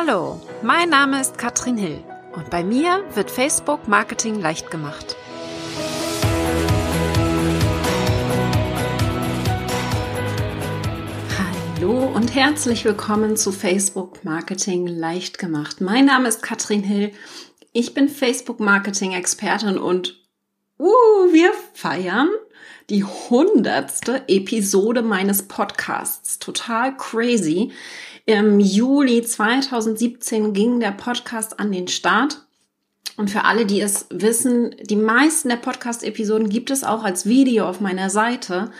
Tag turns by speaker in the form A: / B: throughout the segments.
A: Hallo, mein Name ist Katrin Hill und bei mir wird Facebook Marketing leicht gemacht. Hallo und herzlich willkommen zu Facebook Marketing leicht gemacht. Mein Name ist Katrin Hill. Ich bin Facebook Marketing Expertin und uh, wir feiern die hundertste Episode meines Podcasts. Total crazy. Im Juli 2017 ging der Podcast an den Start. Und für alle, die es wissen, die meisten der Podcast-Episoden gibt es auch als Video auf meiner Seite.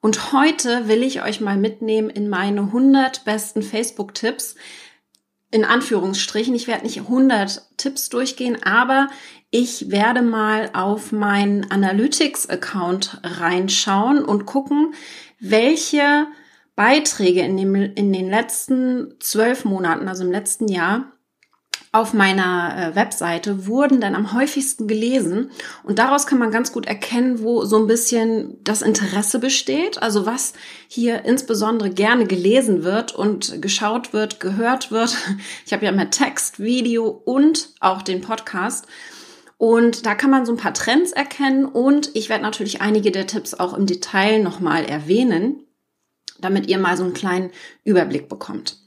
A: Und heute will ich euch mal mitnehmen in meine 100 besten Facebook-Tipps. In Anführungsstrichen. Ich werde nicht 100 Tipps durchgehen, aber ich werde mal auf meinen Analytics-Account reinschauen und gucken, welche Beiträge in, dem, in den letzten zwölf Monaten, also im letzten Jahr, auf meiner äh, Webseite wurden dann am häufigsten gelesen. Und daraus kann man ganz gut erkennen, wo so ein bisschen das Interesse besteht. Also was hier insbesondere gerne gelesen wird und geschaut wird, gehört wird. Ich habe ja immer Text, Video und auch den Podcast. Und da kann man so ein paar Trends erkennen. Und ich werde natürlich einige der Tipps auch im Detail nochmal erwähnen damit ihr mal so einen kleinen Überblick bekommt.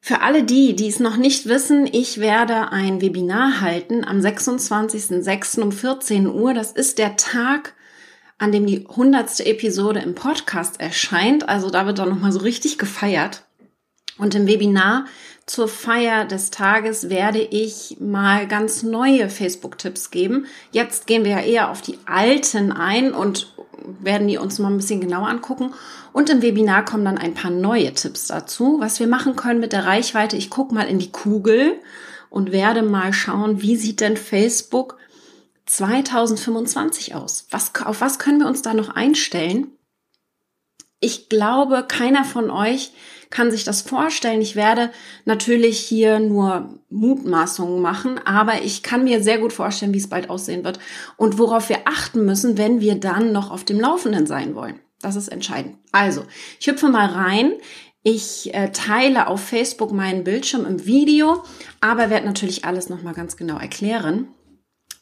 A: Für alle die, die es noch nicht wissen, ich werde ein Webinar halten am 26.06. um 14 Uhr. Das ist der Tag, an dem die hundertste Episode im Podcast erscheint. Also da wird dann nochmal so richtig gefeiert. Und im Webinar zur Feier des Tages werde ich mal ganz neue Facebook-Tipps geben. Jetzt gehen wir ja eher auf die alten ein und werden die uns mal ein bisschen genauer angucken. Und im Webinar kommen dann ein paar neue Tipps dazu, was wir machen können mit der Reichweite. Ich gucke mal in die Kugel und werde mal schauen, wie sieht denn Facebook 2025 aus? Was, auf was können wir uns da noch einstellen? Ich glaube, keiner von euch kann sich das vorstellen. Ich werde natürlich hier nur Mutmaßungen machen, aber ich kann mir sehr gut vorstellen, wie es bald aussehen wird und worauf wir achten müssen, wenn wir dann noch auf dem Laufenden sein wollen. Das ist entscheidend. Also, ich hüpfe mal rein. Ich äh, teile auf Facebook meinen Bildschirm im Video, aber werde natürlich alles nochmal ganz genau erklären.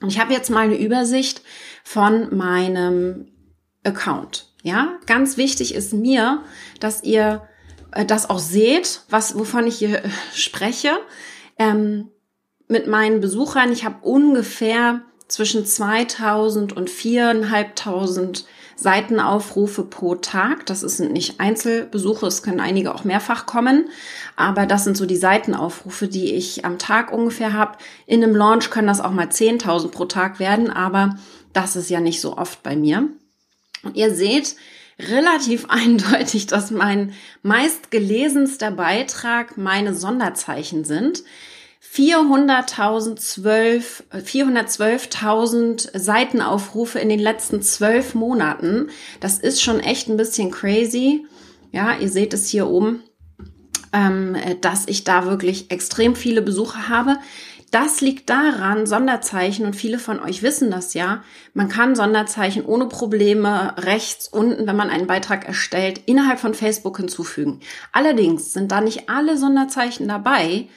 A: Und ich habe jetzt mal eine Übersicht von meinem Account. Ja, ganz wichtig ist mir, dass ihr das auch seht, was, wovon ich hier äh, spreche. Ähm, mit meinen Besuchern, ich habe ungefähr zwischen 2000 und 4.500 Seitenaufrufe pro Tag. Das sind nicht Einzelbesuche, es können einige auch mehrfach kommen, aber das sind so die Seitenaufrufe, die ich am Tag ungefähr habe. In einem Launch können das auch mal 10.000 pro Tag werden, aber das ist ja nicht so oft bei mir. Und ihr seht, relativ eindeutig, dass mein meistgelesenster Beitrag meine Sonderzeichen sind. 400.012, 412.000 Seitenaufrufe in den letzten zwölf Monaten. Das ist schon echt ein bisschen crazy. Ja, ihr seht es hier oben, ähm, dass ich da wirklich extrem viele Besucher habe. Das liegt daran, Sonderzeichen, und viele von euch wissen das ja, man kann Sonderzeichen ohne Probleme rechts unten, wenn man einen Beitrag erstellt, innerhalb von Facebook hinzufügen. Allerdings sind da nicht alle Sonderzeichen dabei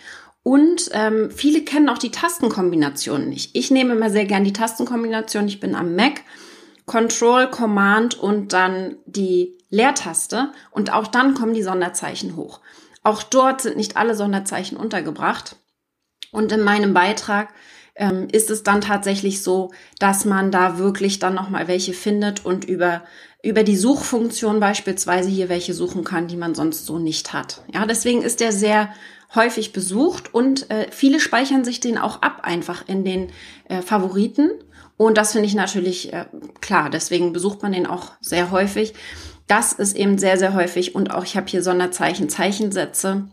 A: und ähm, viele kennen auch die Tastenkombinationen nicht. Ich nehme immer sehr gern die Tastenkombination. Ich bin am Mac. Control, Command und dann die Leertaste und auch dann kommen die Sonderzeichen hoch. Auch dort sind nicht alle Sonderzeichen untergebracht. Und in meinem Beitrag ähm, ist es dann tatsächlich so, dass man da wirklich dann nochmal welche findet und über, über die Suchfunktion beispielsweise hier welche suchen kann, die man sonst so nicht hat. Ja, deswegen ist der sehr häufig besucht und äh, viele speichern sich den auch ab einfach in den äh, Favoriten. Und das finde ich natürlich äh, klar, deswegen besucht man den auch sehr häufig. Das ist eben sehr, sehr häufig und auch ich habe hier Sonderzeichen, Zeichensätze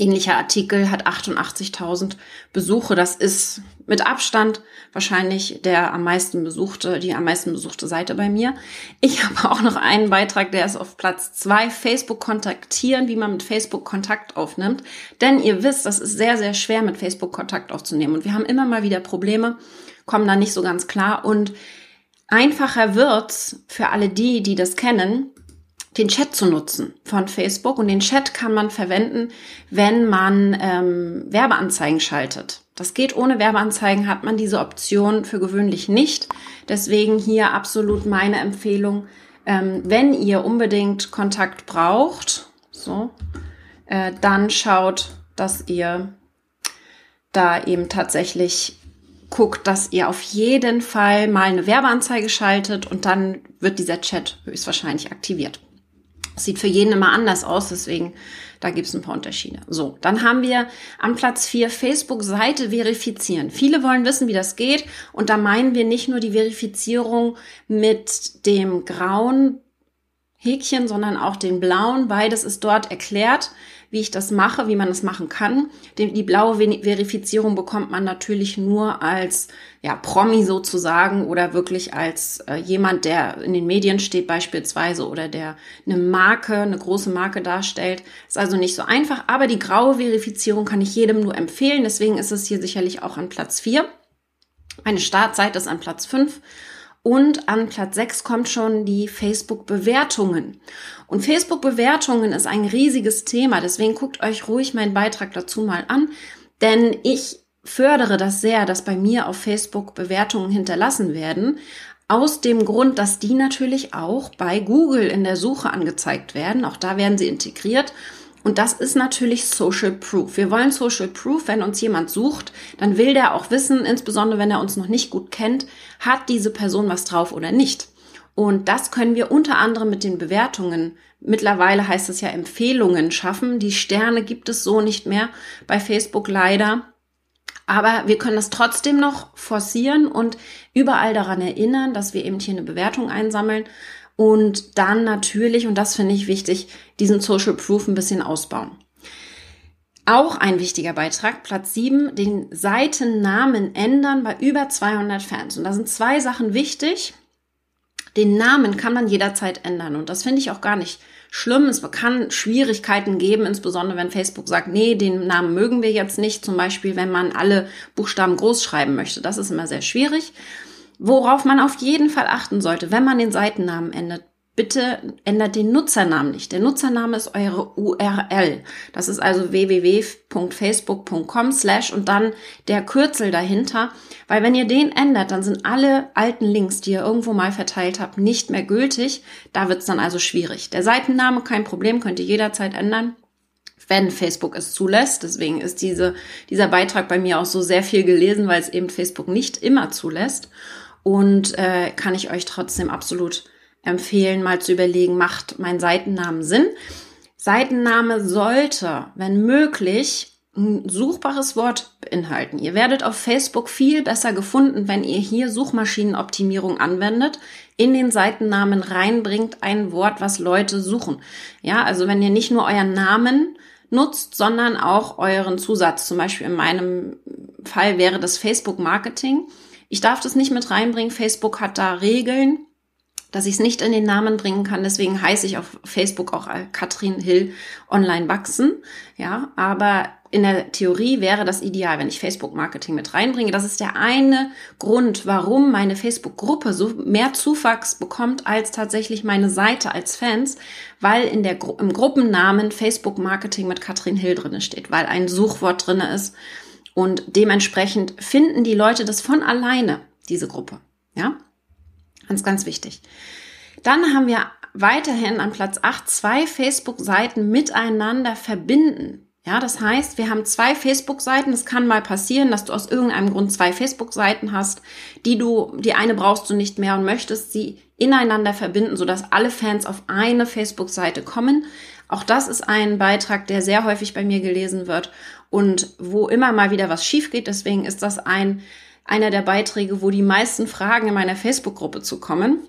A: Ähnlicher Artikel hat 88.000 Besuche. Das ist mit Abstand wahrscheinlich der am meisten besuchte, die am meisten besuchte Seite bei mir. Ich habe auch noch einen Beitrag, der ist auf Platz zwei. Facebook kontaktieren, wie man mit Facebook Kontakt aufnimmt. Denn ihr wisst, das ist sehr, sehr schwer mit Facebook Kontakt aufzunehmen. Und wir haben immer mal wieder Probleme, kommen da nicht so ganz klar. Und einfacher wird's für alle die, die das kennen, den Chat zu nutzen von Facebook. Und den Chat kann man verwenden, wenn man ähm, Werbeanzeigen schaltet. Das geht ohne Werbeanzeigen, hat man diese Option für gewöhnlich nicht. Deswegen hier absolut meine Empfehlung, ähm, wenn ihr unbedingt Kontakt braucht, so, äh, dann schaut, dass ihr da eben tatsächlich guckt, dass ihr auf jeden Fall mal eine Werbeanzeige schaltet und dann wird dieser Chat höchstwahrscheinlich aktiviert. Sieht für jeden immer anders aus, deswegen da gibt es ein paar Unterschiede. So, dann haben wir an Platz 4 Facebook-Seite verifizieren. Viele wollen wissen, wie das geht und da meinen wir nicht nur die Verifizierung mit dem grauen Häkchen, sondern auch den blauen. Beides ist dort erklärt wie ich das mache, wie man es machen kann. Die, blaue Verifizierung bekommt man natürlich nur als ja, Promi sozusagen oder wirklich als äh, jemand, der in den Medien steht beispielsweise oder der eine Marke, eine große Marke darstellt. Ist also nicht so einfach, aber die graue Verifizierung kann ich jedem nur empfehlen. Deswegen ist es hier sicherlich auch an Platz 4. Eine Startseite ist an Platz 5 und an Platz 6 kommt schon die Facebook-Bewertungen. Und Facebook-Bewertungen ist ein riesiges Thema. Deswegen guckt euch ruhig meinen Beitrag dazu mal an. Denn ich fördere das sehr, dass bei mir auf Facebook Bewertungen hinterlassen werden. Aus dem Grund, dass die natürlich auch bei Google in der Suche angezeigt werden. Auch da werden sie integriert. Und das ist natürlich Social Proof. Wir wollen Social Proof, wenn uns jemand sucht, dann will der auch wissen, insbesondere wenn er uns noch nicht gut kennt, hat diese Person was drauf oder nicht. Und das können wir unter anderem mit den Bewertungen, mittlerweile heißt es ja Empfehlungen schaffen. Die Sterne gibt es so nicht mehr bei Facebook leider. Aber wir können das trotzdem noch forcieren und überall daran erinnern, dass wir eben hier eine Bewertung einsammeln und dann natürlich, und das finde ich wichtig, diesen Social Proof ein bisschen ausbauen. Auch ein wichtiger Beitrag, Platz 7, den Seitennamen ändern bei über 200 Fans. Und da sind zwei Sachen wichtig. Den Namen kann man jederzeit ändern und das finde ich auch gar nicht schlimm. Es kann Schwierigkeiten geben, insbesondere wenn Facebook sagt, nee, den Namen mögen wir jetzt nicht. Zum Beispiel, wenn man alle Buchstaben groß schreiben möchte. Das ist immer sehr schwierig. Worauf man auf jeden Fall achten sollte, wenn man den Seitennamen ändert, bitte ändert den Nutzernamen nicht. Der Nutzername ist eure URL. Das ist also www.facebook.com slash und dann der Kürzel dahinter. Weil wenn ihr den ändert, dann sind alle alten Links, die ihr irgendwo mal verteilt habt, nicht mehr gültig. Da wird es dann also schwierig. Der Seitenname, kein Problem, könnt ihr jederzeit ändern wenn Facebook es zulässt. Deswegen ist diese, dieser Beitrag bei mir auch so sehr viel gelesen, weil es eben Facebook nicht immer zulässt und äh, kann ich euch trotzdem absolut empfehlen, mal zu überlegen, macht mein Seitennamen Sinn? Seitenname sollte, wenn möglich, ein suchbares Wort beinhalten. Ihr werdet auf Facebook viel besser gefunden, wenn ihr hier Suchmaschinenoptimierung anwendet, in den Seitennamen reinbringt ein Wort, was Leute suchen. Ja, also wenn ihr nicht nur euren Namen nutzt, sondern auch euren Zusatz. Zum Beispiel in meinem Fall wäre das Facebook Marketing. Ich darf das nicht mit reinbringen. Facebook hat da Regeln, dass ich es nicht in den Namen bringen kann. Deswegen heiße ich auf Facebook auch Katrin Hill Online wachsen. Ja, aber in der Theorie wäre das ideal, wenn ich Facebook Marketing mit reinbringe. Das ist der eine Grund, warum meine Facebook Gruppe so mehr Zuwachs bekommt als tatsächlich meine Seite als Fans, weil in der im Gruppennamen Facebook Marketing mit Katrin Hill drinne steht, weil ein Suchwort drinne ist und dementsprechend finden die Leute das von alleine, diese Gruppe. Ja? Ganz, ganz wichtig. Dann haben wir weiterhin an Platz 8 zwei Facebook-Seiten miteinander verbinden. Ja, das heißt, wir haben zwei Facebook-Seiten. Es kann mal passieren, dass du aus irgendeinem Grund zwei Facebook-Seiten hast, die du, die eine brauchst du nicht mehr und möchtest sie ineinander verbinden, sodass alle Fans auf eine Facebook-Seite kommen. Auch das ist ein Beitrag, der sehr häufig bei mir gelesen wird und wo immer mal wieder was schief geht. Deswegen ist das ein, einer der Beiträge, wo die meisten Fragen in meiner Facebook-Gruppe zu kommen.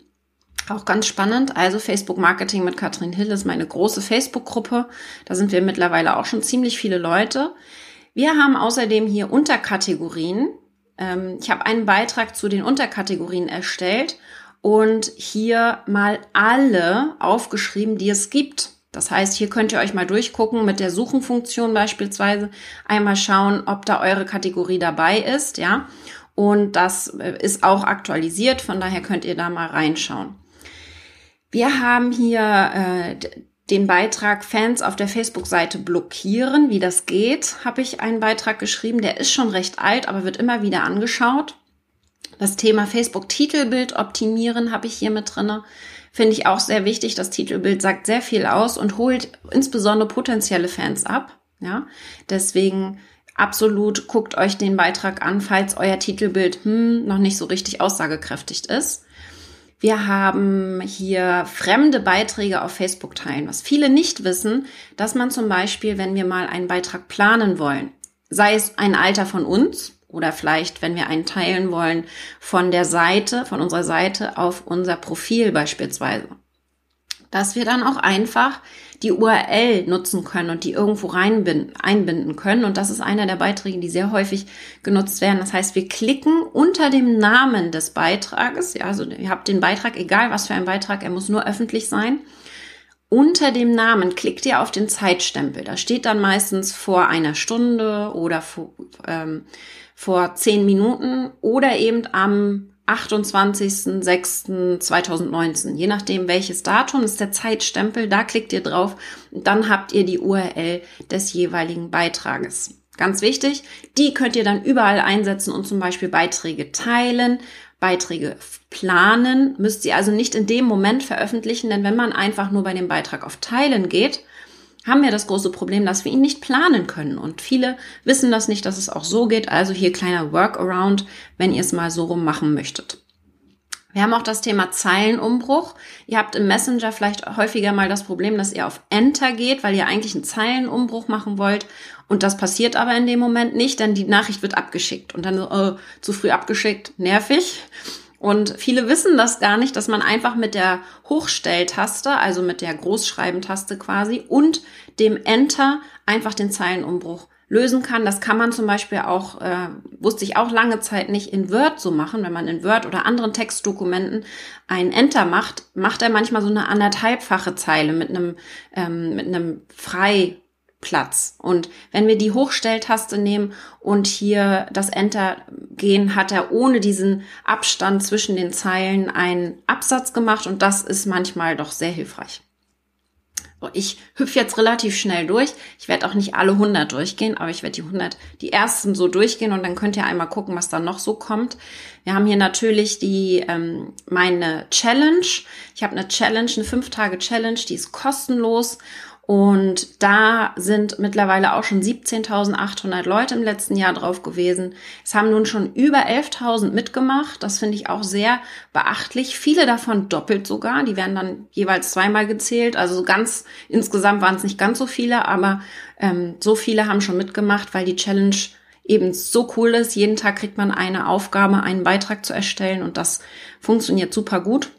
A: Auch ganz spannend. Also Facebook Marketing mit Katrin Hill ist meine große Facebook-Gruppe. Da sind wir mittlerweile auch schon ziemlich viele Leute. Wir haben außerdem hier Unterkategorien. Ähm, ich habe einen Beitrag zu den Unterkategorien erstellt und hier mal alle aufgeschrieben, die es gibt. Das heißt, hier könnt ihr euch mal durchgucken mit der Suchenfunktion beispielsweise, einmal schauen, ob da eure Kategorie dabei ist, ja. Und das äh, ist auch aktualisiert, von daher könnt ihr da mal reinschauen. Wir haben hier äh, den Beitrag Fans auf der Facebook-Seite blockieren. Wie das geht, habe ich einen Beitrag geschrieben. Der ist schon recht alt, aber wird immer wieder angeschaut. Das Thema Facebook-Titelbild optimieren habe ich hier mit drinne. Finde ich auch sehr wichtig. Das Titelbild sagt sehr viel aus und holt insbesondere potenzielle Fans ab. Ja, deswegen absolut guckt euch den Beitrag an, falls euer Titelbild hm, noch nicht so richtig aussagekräftig ist. Wir haben hier fremde Beiträge auf Facebook teilen, was viele nicht wissen, dass man zum Beispiel, wenn wir mal einen Beitrag planen wollen, sei es ein Alter von uns oder vielleicht, wenn wir einen teilen wollen, von der Seite, von unserer Seite auf unser Profil beispielsweise. Dass wir dann auch einfach die URL nutzen können und die irgendwo reinbinden, einbinden können. Und das ist einer der Beiträge, die sehr häufig genutzt werden. Das heißt, wir klicken unter dem Namen des Beitrages. Ja, also ihr habt den Beitrag, egal was für ein Beitrag, er muss nur öffentlich sein. Unter dem Namen klickt ihr auf den Zeitstempel. Da steht dann meistens vor einer Stunde oder vor, ähm, vor zehn Minuten oder eben am 28.06.2019. Je nachdem, welches Datum ist der Zeitstempel, da klickt ihr drauf und dann habt ihr die URL des jeweiligen Beitrages. Ganz wichtig, die könnt ihr dann überall einsetzen und zum Beispiel Beiträge teilen, Beiträge planen, müsst ihr also nicht in dem Moment veröffentlichen, denn wenn man einfach nur bei dem Beitrag auf Teilen geht, haben wir das große Problem, dass wir ihn nicht planen können. Und viele wissen das nicht, dass es auch so geht. Also hier kleiner Workaround, wenn ihr es mal so rum machen möchtet. Wir haben auch das Thema Zeilenumbruch. Ihr habt im Messenger vielleicht häufiger mal das Problem, dass ihr auf Enter geht, weil ihr eigentlich einen Zeilenumbruch machen wollt. Und das passiert aber in dem Moment nicht, denn die Nachricht wird abgeschickt. Und dann so, äh, zu früh abgeschickt, nervig. Und viele wissen das gar nicht, dass man einfach mit der Hochstelltaste, also mit der Großschreibentaste quasi und dem Enter einfach den Zeilenumbruch lösen kann. Das kann man zum Beispiel auch, äh, wusste ich auch lange Zeit nicht, in Word so machen. Wenn man in Word oder anderen Textdokumenten ein Enter macht, macht er manchmal so eine anderthalbfache Zeile mit einem, ähm, mit einem frei Platz. Und wenn wir die Hochstelltaste nehmen und hier das Enter gehen, hat er ohne diesen Abstand zwischen den Zeilen einen Absatz gemacht und das ist manchmal doch sehr hilfreich. Ich hüpfe jetzt relativ schnell durch. Ich werde auch nicht alle 100 durchgehen, aber ich werde die 100, die ersten so durchgehen und dann könnt ihr einmal gucken, was da noch so kommt. Wir haben hier natürlich die ähm, meine Challenge. Ich habe eine Challenge, eine 5 Tage Challenge, die ist kostenlos und da sind mittlerweile auch schon 17.800 Leute im letzten Jahr drauf gewesen. Es haben nun schon über 11.000 mitgemacht. Das finde ich auch sehr beachtlich. Viele davon doppelt sogar. Die werden dann jeweils zweimal gezählt. Also ganz insgesamt waren es nicht ganz so viele, aber ähm, so viele haben schon mitgemacht, weil die Challenge eben so cool ist. Jeden Tag kriegt man eine Aufgabe, einen Beitrag zu erstellen und das funktioniert super gut.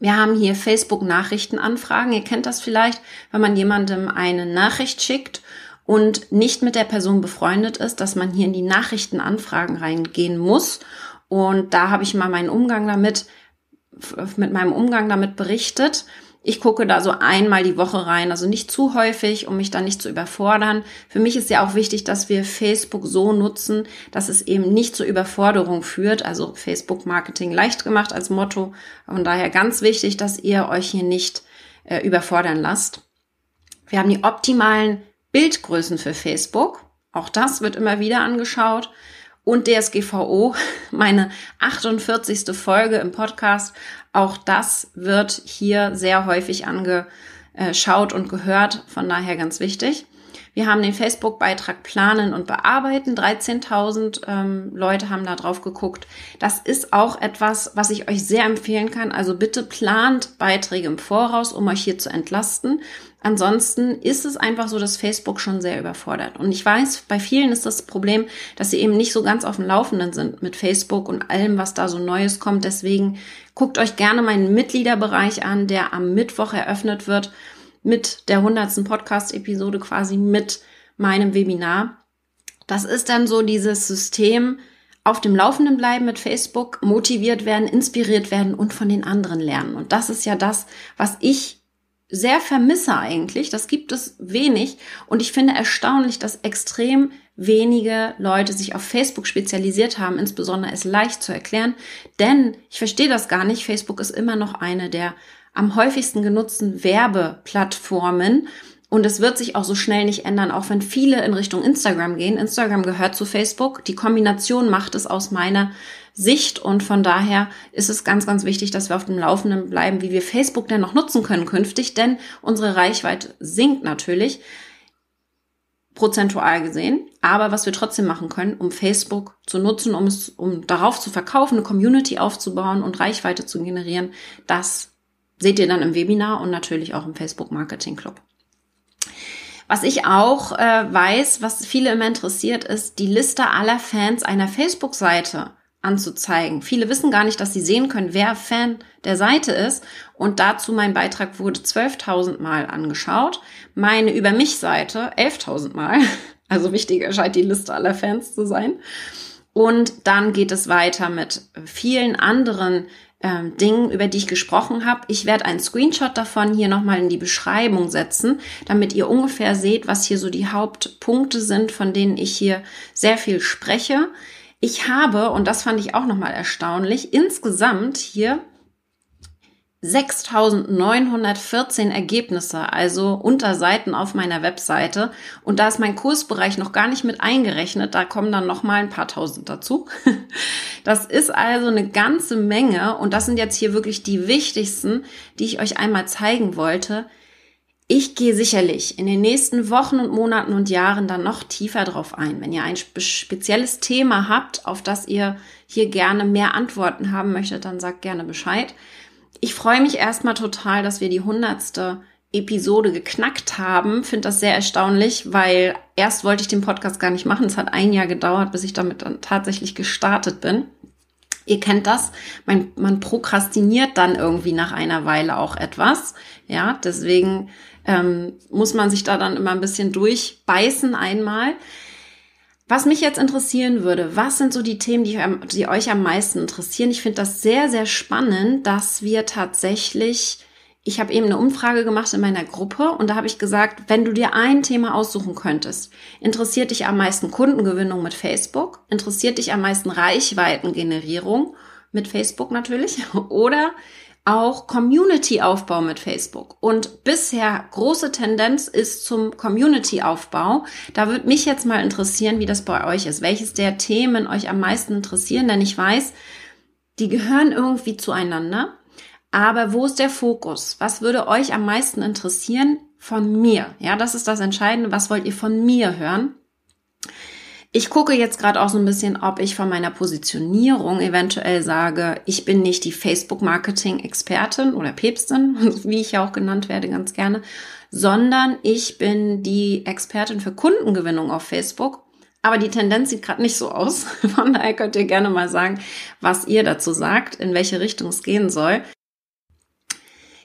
A: Wir haben hier Facebook-Nachrichtenanfragen. Ihr kennt das vielleicht, wenn man jemandem eine Nachricht schickt und nicht mit der Person befreundet ist, dass man hier in die Nachrichtenanfragen reingehen muss. Und da habe ich mal meinen Umgang damit, mit meinem Umgang damit berichtet. Ich gucke da so einmal die Woche rein, also nicht zu häufig, um mich da nicht zu überfordern. Für mich ist ja auch wichtig, dass wir Facebook so nutzen, dass es eben nicht zur Überforderung führt. Also Facebook Marketing leicht gemacht als Motto. Von daher ganz wichtig, dass ihr euch hier nicht äh, überfordern lasst. Wir haben die optimalen Bildgrößen für Facebook. Auch das wird immer wieder angeschaut und DSGVO, meine 48. Folge im Podcast. Auch das wird hier sehr häufig angeschaut und gehört, von daher ganz wichtig. Wir haben den Facebook-Beitrag planen und bearbeiten. 13.000 ähm, Leute haben da drauf geguckt. Das ist auch etwas, was ich euch sehr empfehlen kann. Also bitte plant Beiträge im Voraus, um euch hier zu entlasten. Ansonsten ist es einfach so, dass Facebook schon sehr überfordert. Und ich weiß, bei vielen ist das Problem, dass sie eben nicht so ganz auf dem Laufenden sind mit Facebook und allem, was da so Neues kommt. Deswegen guckt euch gerne meinen Mitgliederbereich an, der am Mittwoch eröffnet wird mit der hundertsten Podcast-Episode quasi mit meinem Webinar. Das ist dann so dieses System, auf dem Laufenden bleiben mit Facebook, motiviert werden, inspiriert werden und von den anderen lernen. Und das ist ja das, was ich sehr vermisse eigentlich. Das gibt es wenig. Und ich finde erstaunlich, dass extrem wenige Leute sich auf Facebook spezialisiert haben, insbesondere es leicht zu erklären. Denn ich verstehe das gar nicht. Facebook ist immer noch eine der am häufigsten genutzten Werbeplattformen. Und es wird sich auch so schnell nicht ändern, auch wenn viele in Richtung Instagram gehen. Instagram gehört zu Facebook. Die Kombination macht es aus meiner Sicht und von daher ist es ganz, ganz wichtig, dass wir auf dem Laufenden bleiben, wie wir Facebook denn noch nutzen können künftig, denn unsere Reichweite sinkt natürlich prozentual gesehen. Aber was wir trotzdem machen können, um Facebook zu nutzen, um es, um darauf zu verkaufen, eine Community aufzubauen und Reichweite zu generieren, das seht ihr dann im Webinar und natürlich auch im Facebook Marketing Club. Was ich auch äh, weiß, was viele immer interessiert, ist die Liste aller Fans einer Facebook-Seite anzuzeigen. Viele wissen gar nicht, dass sie sehen können, wer Fan der Seite ist. Und dazu mein Beitrag wurde 12.000 Mal angeschaut. Meine Über mich Seite 11.000 Mal. Also wichtig erscheint die Liste aller Fans zu sein. Und dann geht es weiter mit vielen anderen ähm, Dingen, über die ich gesprochen habe. Ich werde einen Screenshot davon hier nochmal in die Beschreibung setzen, damit ihr ungefähr seht, was hier so die Hauptpunkte sind, von denen ich hier sehr viel spreche. Ich habe, und das fand ich auch nochmal erstaunlich, insgesamt hier 6914 Ergebnisse, also Unterseiten auf meiner Webseite. Und da ist mein Kursbereich noch gar nicht mit eingerechnet. Da kommen dann noch mal ein paar tausend dazu. Das ist also eine ganze Menge. Und das sind jetzt hier wirklich die wichtigsten, die ich euch einmal zeigen wollte. Ich gehe sicherlich in den nächsten Wochen und Monaten und Jahren dann noch tiefer drauf ein. Wenn ihr ein spezielles Thema habt, auf das ihr hier gerne mehr Antworten haben möchtet, dann sagt gerne Bescheid ich freue mich erstmal total, dass wir die hundertste Episode geknackt haben. Finde das sehr erstaunlich, weil erst wollte ich den Podcast gar nicht machen. Es hat ein Jahr gedauert, bis ich damit dann tatsächlich gestartet bin. Ihr kennt das, man, man prokrastiniert dann irgendwie nach einer Weile auch etwas. Ja, deswegen ähm, muss man sich da dann immer ein bisschen durchbeißen einmal. Was mich jetzt interessieren würde, was sind so die Themen, die, die euch am meisten interessieren? Ich finde das sehr, sehr spannend, dass wir tatsächlich, ich habe eben eine Umfrage gemacht in meiner Gruppe und da habe ich gesagt, wenn du dir ein Thema aussuchen könntest, interessiert dich am meisten Kundengewinnung mit Facebook, interessiert dich am meisten Reichweitengenerierung mit Facebook natürlich oder auch Community-Aufbau mit Facebook. Und bisher große Tendenz ist zum Community-Aufbau. Da würde mich jetzt mal interessieren, wie das bei euch ist. Welches der Themen euch am meisten interessieren? Denn ich weiß, die gehören irgendwie zueinander. Aber wo ist der Fokus? Was würde euch am meisten interessieren von mir? Ja, das ist das Entscheidende. Was wollt ihr von mir hören? Ich gucke jetzt gerade auch so ein bisschen, ob ich von meiner Positionierung eventuell sage, ich bin nicht die Facebook-Marketing-Expertin oder Päpstin, wie ich ja auch genannt werde ganz gerne, sondern ich bin die Expertin für Kundengewinnung auf Facebook. Aber die Tendenz sieht gerade nicht so aus. Von daher könnt ihr gerne mal sagen, was ihr dazu sagt, in welche Richtung es gehen soll.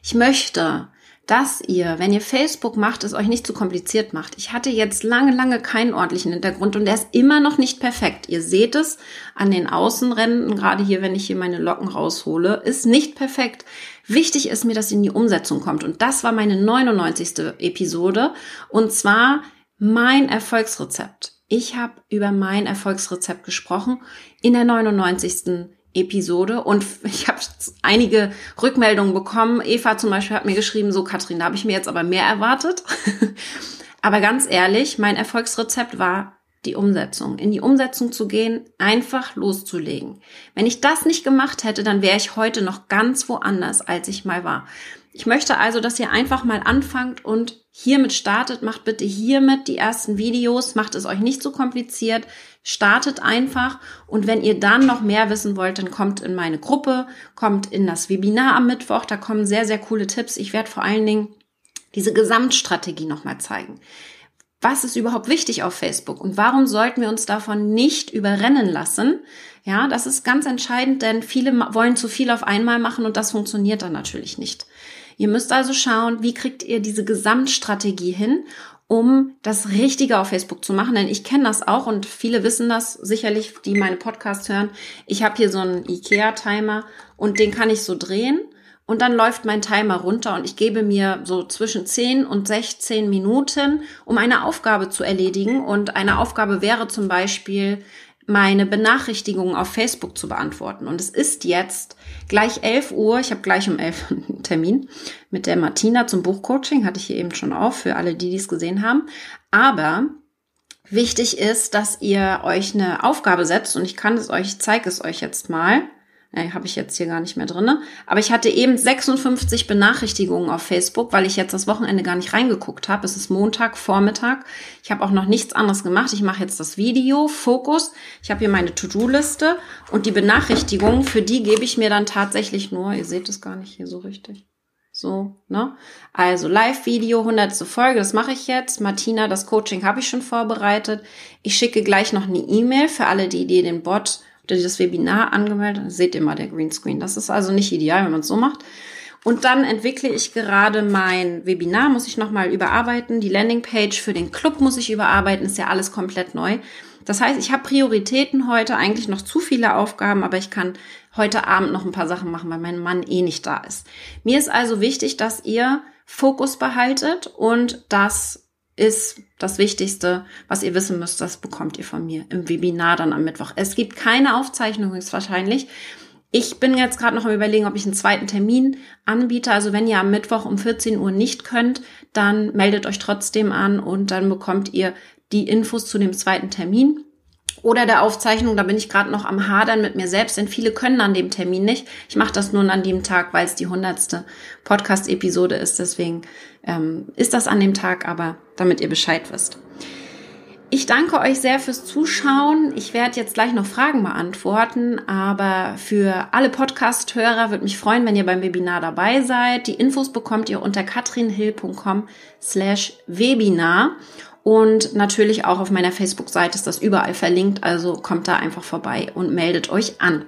A: Ich möchte dass ihr, wenn ihr Facebook macht, es euch nicht zu kompliziert macht. Ich hatte jetzt lange, lange keinen ordentlichen Hintergrund und der ist immer noch nicht perfekt. Ihr seht es an den Außenrändern, gerade hier, wenn ich hier meine Locken raushole, ist nicht perfekt. Wichtig ist mir, dass ihr in die Umsetzung kommt. Und das war meine 99. Episode. Und zwar mein Erfolgsrezept. Ich habe über mein Erfolgsrezept gesprochen in der 99. Episode und ich habe einige Rückmeldungen bekommen. Eva zum Beispiel hat mir geschrieben, so Katrin, da habe ich mir jetzt aber mehr erwartet. aber ganz ehrlich, mein Erfolgsrezept war die Umsetzung. In die Umsetzung zu gehen, einfach loszulegen. Wenn ich das nicht gemacht hätte, dann wäre ich heute noch ganz woanders, als ich mal war. Ich möchte also, dass ihr einfach mal anfangt und hiermit startet. Macht bitte hiermit die ersten Videos. Macht es euch nicht so kompliziert. Startet einfach. Und wenn ihr dann noch mehr wissen wollt, dann kommt in meine Gruppe, kommt in das Webinar am Mittwoch. Da kommen sehr, sehr coole Tipps. Ich werde vor allen Dingen diese Gesamtstrategie nochmal zeigen. Was ist überhaupt wichtig auf Facebook und warum sollten wir uns davon nicht überrennen lassen? Ja, das ist ganz entscheidend, denn viele wollen zu viel auf einmal machen und das funktioniert dann natürlich nicht. Ihr müsst also schauen, wie kriegt ihr diese Gesamtstrategie hin, um das Richtige auf Facebook zu machen. Denn ich kenne das auch und viele wissen das sicherlich, die meine Podcasts hören. Ich habe hier so einen IKEA-Timer und den kann ich so drehen. Und dann läuft mein Timer runter und ich gebe mir so zwischen 10 und 16 Minuten, um eine Aufgabe zu erledigen. Und eine Aufgabe wäre zum Beispiel, meine Benachrichtigungen auf Facebook zu beantworten. Und es ist jetzt gleich 11 Uhr. Ich habe gleich um 11 einen Termin mit der Martina zum Buchcoaching. Hatte ich hier eben schon auf für alle, die dies gesehen haben. Aber wichtig ist, dass ihr euch eine Aufgabe setzt. Und ich kann es euch, zeige es euch jetzt mal. Nee, habe ich jetzt hier gar nicht mehr drinne. Aber ich hatte eben 56 Benachrichtigungen auf Facebook, weil ich jetzt das Wochenende gar nicht reingeguckt habe. Es ist Montag, Vormittag. Ich habe auch noch nichts anderes gemacht. Ich mache jetzt das Video, Fokus. Ich habe hier meine To-Do-Liste und die Benachrichtigungen, für die gebe ich mir dann tatsächlich nur, ihr seht es gar nicht hier so richtig. So, ne? Also Live-Video, 100. Folge, das mache ich jetzt. Martina, das Coaching habe ich schon vorbereitet. Ich schicke gleich noch eine E-Mail für alle, die, die den Bot oder das Webinar angemeldet, seht ihr mal der Greenscreen. Das ist also nicht ideal, wenn man es so macht. Und dann entwickle ich gerade mein Webinar, muss ich nochmal überarbeiten. Die Landingpage für den Club muss ich überarbeiten, ist ja alles komplett neu. Das heißt, ich habe Prioritäten heute, eigentlich noch zu viele Aufgaben, aber ich kann heute Abend noch ein paar Sachen machen, weil mein Mann eh nicht da ist. Mir ist also wichtig, dass ihr Fokus behaltet und dass ist das Wichtigste, was ihr wissen müsst, das bekommt ihr von mir im Webinar dann am Mittwoch. Es gibt keine Aufzeichnung höchstwahrscheinlich. Ich bin jetzt gerade noch am überlegen, ob ich einen zweiten Termin anbiete. Also wenn ihr am Mittwoch um 14 Uhr nicht könnt, dann meldet euch trotzdem an und dann bekommt ihr die Infos zu dem zweiten Termin oder der Aufzeichnung, da bin ich gerade noch am Hadern mit mir selbst, denn viele können an dem Termin nicht. Ich mache das nun an dem Tag, weil es die hundertste Podcast-Episode ist. Deswegen ähm, ist das an dem Tag, aber damit ihr Bescheid wisst. Ich danke euch sehr fürs Zuschauen. Ich werde jetzt gleich noch Fragen beantworten, aber für alle Podcast-Hörer würde mich freuen, wenn ihr beim Webinar dabei seid. Die Infos bekommt ihr unter katrinhill.com slash Webinar. Und natürlich auch auf meiner Facebook-Seite ist das überall verlinkt, also kommt da einfach vorbei und meldet euch an.